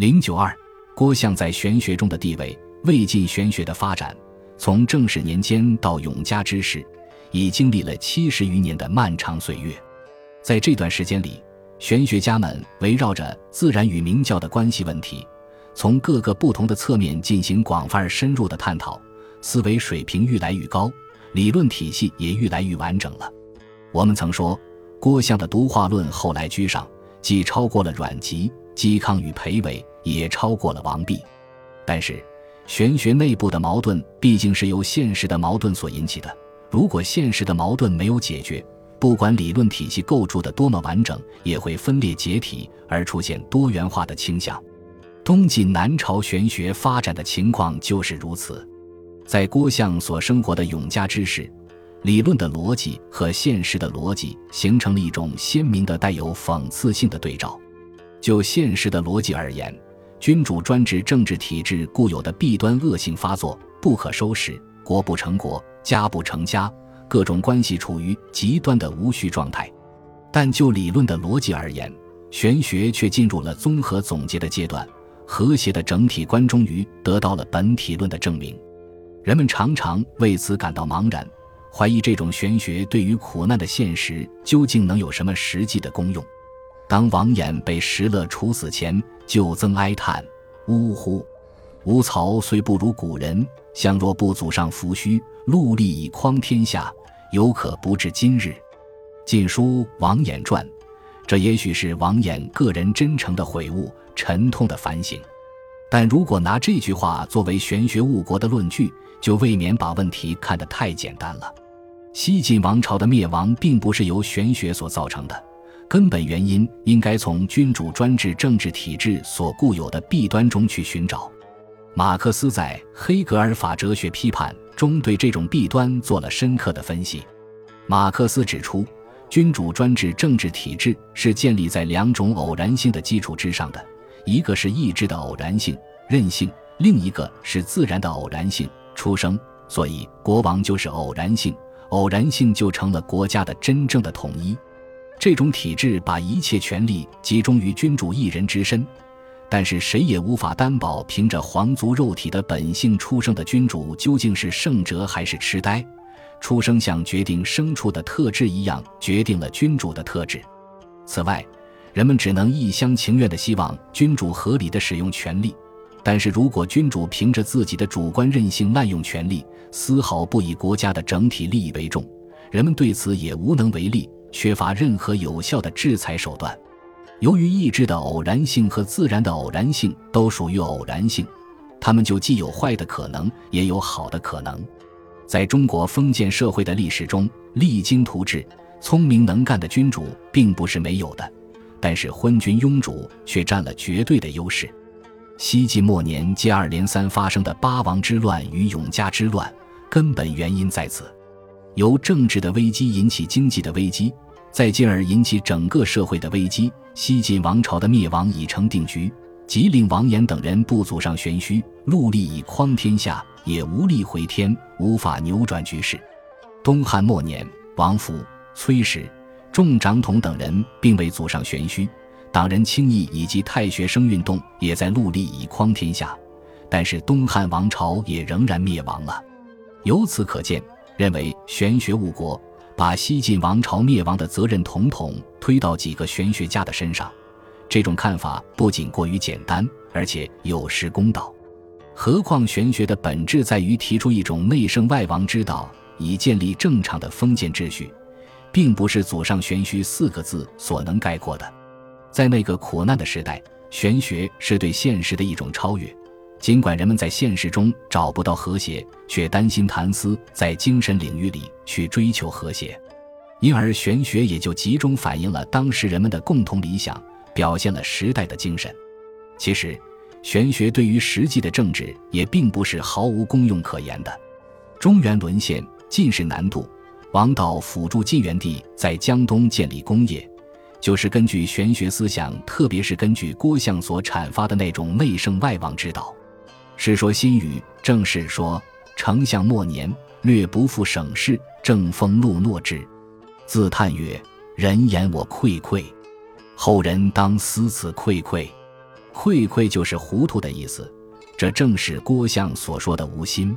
零九二，郭象在玄学中的地位，魏晋玄学的发展，从正始年间到永嘉之时，已经历了七十余年的漫长岁月。在这段时间里，玄学家们围绕着自然与明教的关系问题，从各个不同的侧面进行广泛而深入的探讨，思维水平愈来愈高，理论体系也愈来愈完整了。我们曾说，郭象的独化论后来居上，既超过了阮籍、嵇康与裴伟，也超过了王弼。但是，玄学内部的矛盾毕竟是由现实的矛盾所引起的，如果现实的矛盾没有解决，不管理论体系构筑的多么完整，也会分裂解体而出现多元化的倾向。东晋南朝玄学发展的情况就是如此。在郭象所生活的永嘉之时，理论的逻辑和现实的逻辑形成了一种鲜明的带有讽刺性的对照。就现实的逻辑而言，君主专制政治体制固有的弊端恶性发作，不可收拾，国不成国，家不成家。各种关系处于极端的无序状态，但就理论的逻辑而言，玄学却进入了综合总结的阶段，和谐的整体观终于得到了本体论的证明。人们常常为此感到茫然，怀疑这种玄学对于苦难的现实究竟能有什么实际的功用。当王衍被石勒处死前，就曾哀叹：“呜呼！吾曹虽不如古人，相若不祖上扶虚，戮力以匡天下。”犹可不至今日，《晋书·王衍传》，这也许是王衍个人真诚的悔悟、沉痛的反省。但如果拿这句话作为玄学误国的论据，就未免把问题看得太简单了。西晋王朝的灭亡并不是由玄学所造成的，根本原因应该从君主专制政治体制所固有的弊端中去寻找。马克思在《黑格尔法哲学批判》中对这种弊端做了深刻的分析。马克思指出，君主专制政治体制是建立在两种偶然性的基础之上的，一个是意志的偶然性、任性，另一个是自然的偶然性、出生。所以，国王就是偶然性，偶然性就成了国家的真正的统一。这种体制把一切权力集中于君主一人之身。但是谁也无法担保，凭着皇族肉体的本性出生的君主究竟是圣哲还是痴呆。出生像决定牲畜的特质一样，决定了君主的特质。此外，人们只能一厢情愿地希望君主合理地使用权力。但是如果君主凭着自己的主观任性滥用权力，丝毫不以国家的整体利益为重，人们对此也无能为力，缺乏任何有效的制裁手段。由于意志的偶然性和自然的偶然性都属于偶然性，他们就既有坏的可能，也有好的可能。在中国封建社会的历史中，励精图治、聪明能干的君主并不是没有的，但是昏君庸主却占了绝对的优势。西晋末年接二连三发生的八王之乱与永嘉之乱，根本原因在此：由政治的危机引起经济的危机。再进而引起整个社会的危机，西晋王朝的灭亡已成定局。即令王衍等人不祖上玄虚，戮力以匡天下，也无力回天，无法扭转局势。东汉末年，王府、崔氏、众长统等人并未祖上玄虚，党人轻易以及太学生运动也在戮力以匡天下，但是东汉王朝也仍然灭亡了。由此可见，认为玄学误国。把西晋王朝灭亡的责任统统推到几个玄学家的身上，这种看法不仅过于简单，而且有失公道。何况玄学的本质在于提出一种内圣外王之道，以建立正常的封建秩序，并不是“祖上玄虚”四个字所能概括的。在那个苦难的时代，玄学是对现实的一种超越。尽管人们在现实中找不到和谐，却担心谭思在精神领域里去追求和谐，因而玄学也就集中反映了当时人们的共同理想，表现了时代的精神。其实，玄学对于实际的政治也并不是毫无功用可言的。中原沦陷，进士难度，王导辅助晋元帝在江东建立功业，就是根据玄学思想，特别是根据郭象所阐发的那种内圣外王之道。《世说新语》正是说：“丞相末年，略不负省事，正风怒诺之，自叹曰：‘人言我愧愧，后人当思此愧愧。’愧愧就是糊涂的意思，这正是郭象所说的无心。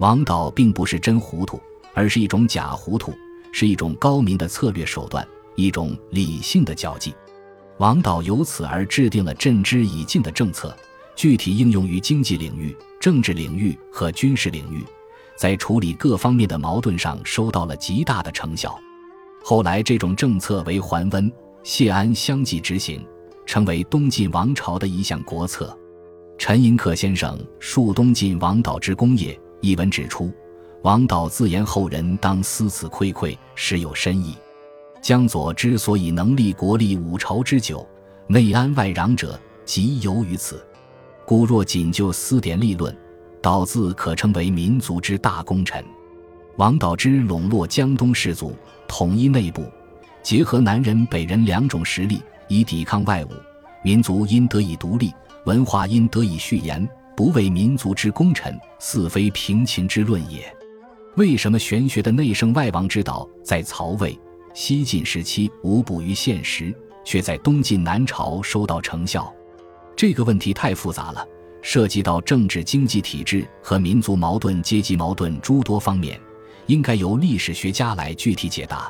王导并不是真糊涂，而是一种假糊涂，是一种高明的策略手段，一种理性的交际。王导由此而制定了镇之以静的政策，具体应用于经济领域、政治领域和军事领域，在处理各方面的矛盾上收到了极大的成效。后来，这种政策为桓温、谢安相继执行，成为东晋王朝的一项国策。陈寅恪先生述东晋王导之功业一文指出，王导自言后人当思此愧愧，实有深意。江左之所以能立国立五朝之久，内安外攘者，即由于此。故若仅就私典立论，导自可称为民族之大功臣。王导之笼络江东士族。统一内部，结合南人北人两种实力，以抵抗外侮，民族因得以独立，文化因得以续延，不为民族之功臣，似非平情之论也。为什么玄学的内圣外王之道在曹魏、西晋时期无补于现实，却在东晋南朝收到成效？这个问题太复杂了，涉及到政治、经济体制和民族矛盾、阶级矛盾诸多方面。应该由历史学家来具体解答。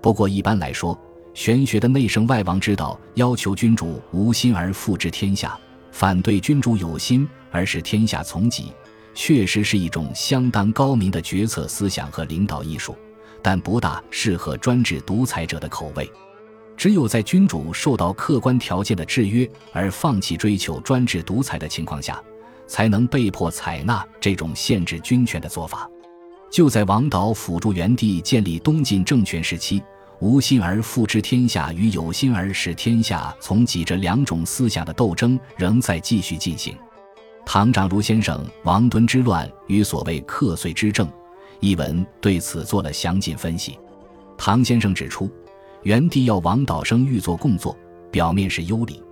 不过一般来说，玄学的内圣外王之道要求君主无心而复治天下，反对君主有心而使天下从己，确实是一种相当高明的决策思想和领导艺术，但不大适合专制独裁者的口味。只有在君主受到客观条件的制约而放弃追求专制独裁的情况下，才能被迫采纳这种限制军权的做法。就在王导辅助元帝建立东晋政权时期，无心而复之天下与有心而使天下从己这两种思想的斗争仍在继续进行。唐长儒先生《王敦之乱与所谓克岁之政》一文对此做了详尽分析。唐先生指出，元帝要王导生欲作共作，表面是优礼，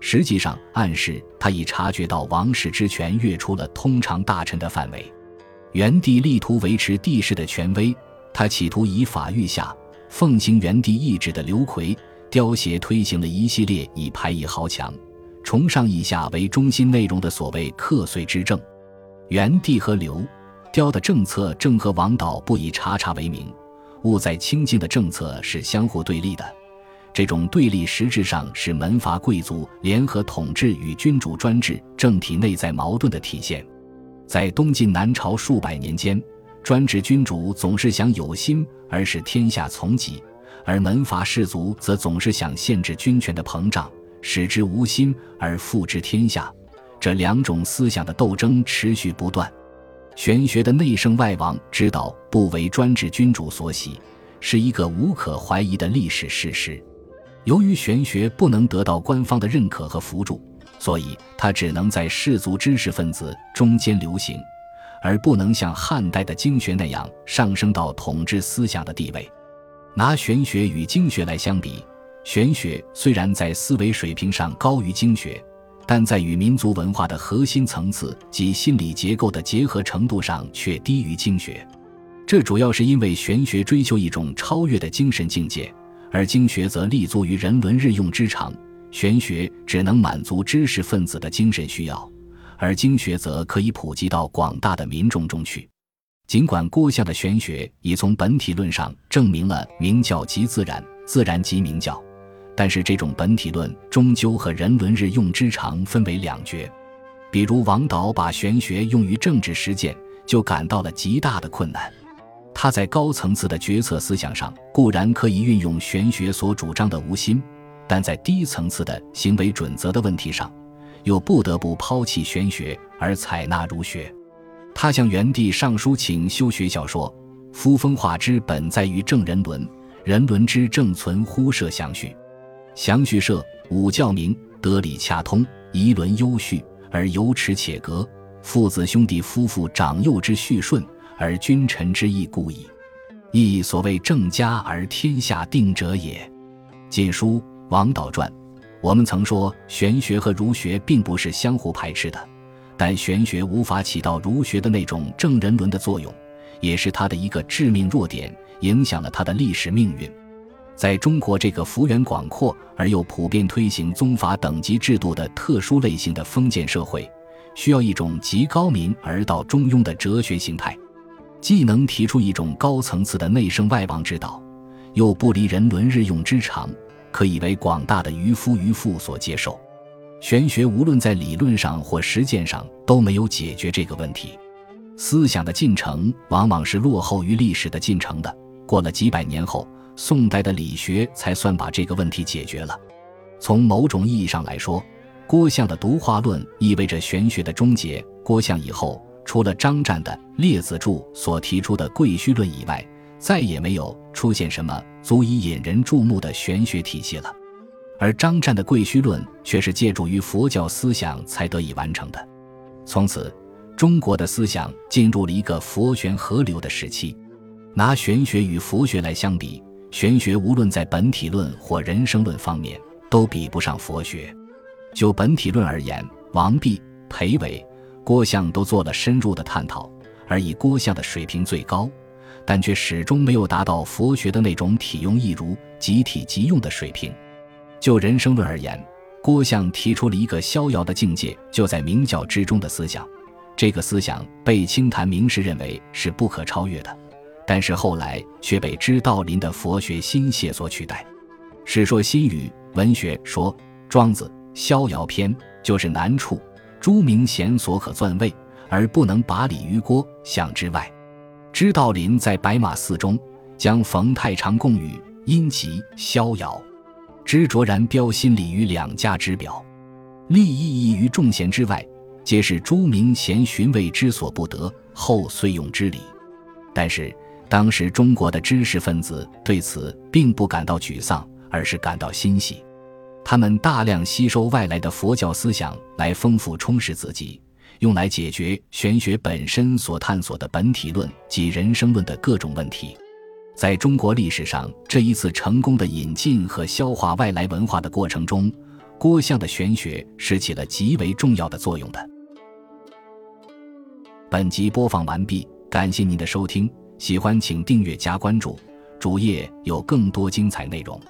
实际上暗示他已察觉到王室之权越出了通常大臣的范围。元帝力图维持帝室的权威，他企图以法御下，奉行元帝意志的刘奎雕协推行了一系列以排异豪强、崇尚以下为中心内容的所谓克岁之政。元帝和刘雕的政策正和王导不以察察为名，务在清静的政策是相互对立的。这种对立实质上是门阀贵族联合统治与君主专制政体内在矛盾的体现。在东晋南朝数百年间，专制君主总是想有心而使天下从己，而门阀士族则总是想限制军权的膨胀，使之无心而复之天下。这两种思想的斗争持续不断。玄学的内圣外王之道不为专制君主所喜，是一个无可怀疑的历史事实。由于玄学不能得到官方的认可和扶助。所以，它只能在士族知识分子中间流行，而不能像汉代的经学那样上升到统治思想的地位。拿玄学与经学来相比，玄学虽然在思维水平上高于经学，但在与民族文化的核心层次及心理结构的结合程度上却低于经学。这主要是因为玄学追求一种超越的精神境界，而经学则立足于人伦日用之常。玄学只能满足知识分子的精神需要，而经学则可以普及到广大的民众中去。尽管郭象的玄学已从本体论上证明了明教即自然，自然即明教，但是这种本体论终究和人伦日用之常分为两绝。比如王导把玄学用于政治实践，就感到了极大的困难。他在高层次的决策思想上固然可以运用玄学所主张的无心。但在低层次的行为准则的问题上，又不得不抛弃玄学而采纳儒学。他向元帝上书请修学校说：“夫风化之本在于正人伦，人伦之正存乎设祥序。祥叙社，五教明，德理洽通，仪伦优序，而有耻且格。父子兄弟夫妇长幼之序顺，而君臣之义故矣。亦所谓正家而天下定者也。”《晋书》。王导传，我们曾说玄学和儒学并不是相互排斥的，但玄学无法起到儒学的那种正人伦的作用，也是他的一个致命弱点，影响了他的历史命运。在中国这个幅员广阔而又普遍推行宗法等级制度的特殊类型的封建社会，需要一种极高明而道中庸的哲学形态，既能提出一种高层次的内圣外王之道，又不离人伦日用之常，可以为广大的渔夫渔妇所接受。玄学无论在理论上或实践上都没有解决这个问题。思想的进程往往是落后于历史的进程的。过了几百年后，宋代的理学才算把这个问题解决了。从某种意义上来说，郭象的独化论意味着玄学的终结。郭象以后，除了张湛的《列子注》所提出的贵虚论以外，再也没有出现什么足以引人注目的玄学体系了。而张湛的贵虚论却是借助于佛教思想才得以完成的。从此。中国的思想进入了一个佛玄合流的时期。拿玄学与佛学来相比，玄学无论在本体论或人生论方面都比不上佛学。就本体论而言，王弼、裴伟、郭象都做了深入的探讨，而以郭象的水平最高，但却始终没有达到佛学的那种体用一如、即体即用的水平。就人生论而言，郭象提出了一个逍遥的境界，就在明教之中的思想。这个思想被清谈名士认为是不可超越的，但是后来却被知道林的佛学心解所取代。《史说新语》文学说，《庄子·逍遥篇》就是难处，诸明贤所可钻位，而不能拔礼于郭象之外。知道林在白马寺中将冯太常供语因其逍遥，知卓然标心理于两家之表，立意义于众贤之外。皆是诸明贤寻味之所不得，后遂用之理。但是当时中国的知识分子对此并不感到沮丧，而是感到欣喜。他们大量吸收外来的佛教思想，来丰富充实自己，用来解决玄学本身所探索的本体论及人生论的各种问题。在中国历史上这一次成功的引进和消化外来文化的过程中，郭象的玄学是起了极为重要的作用的。本集播放完毕，感谢您的收听，喜欢请订阅加关注，主页有更多精彩内容。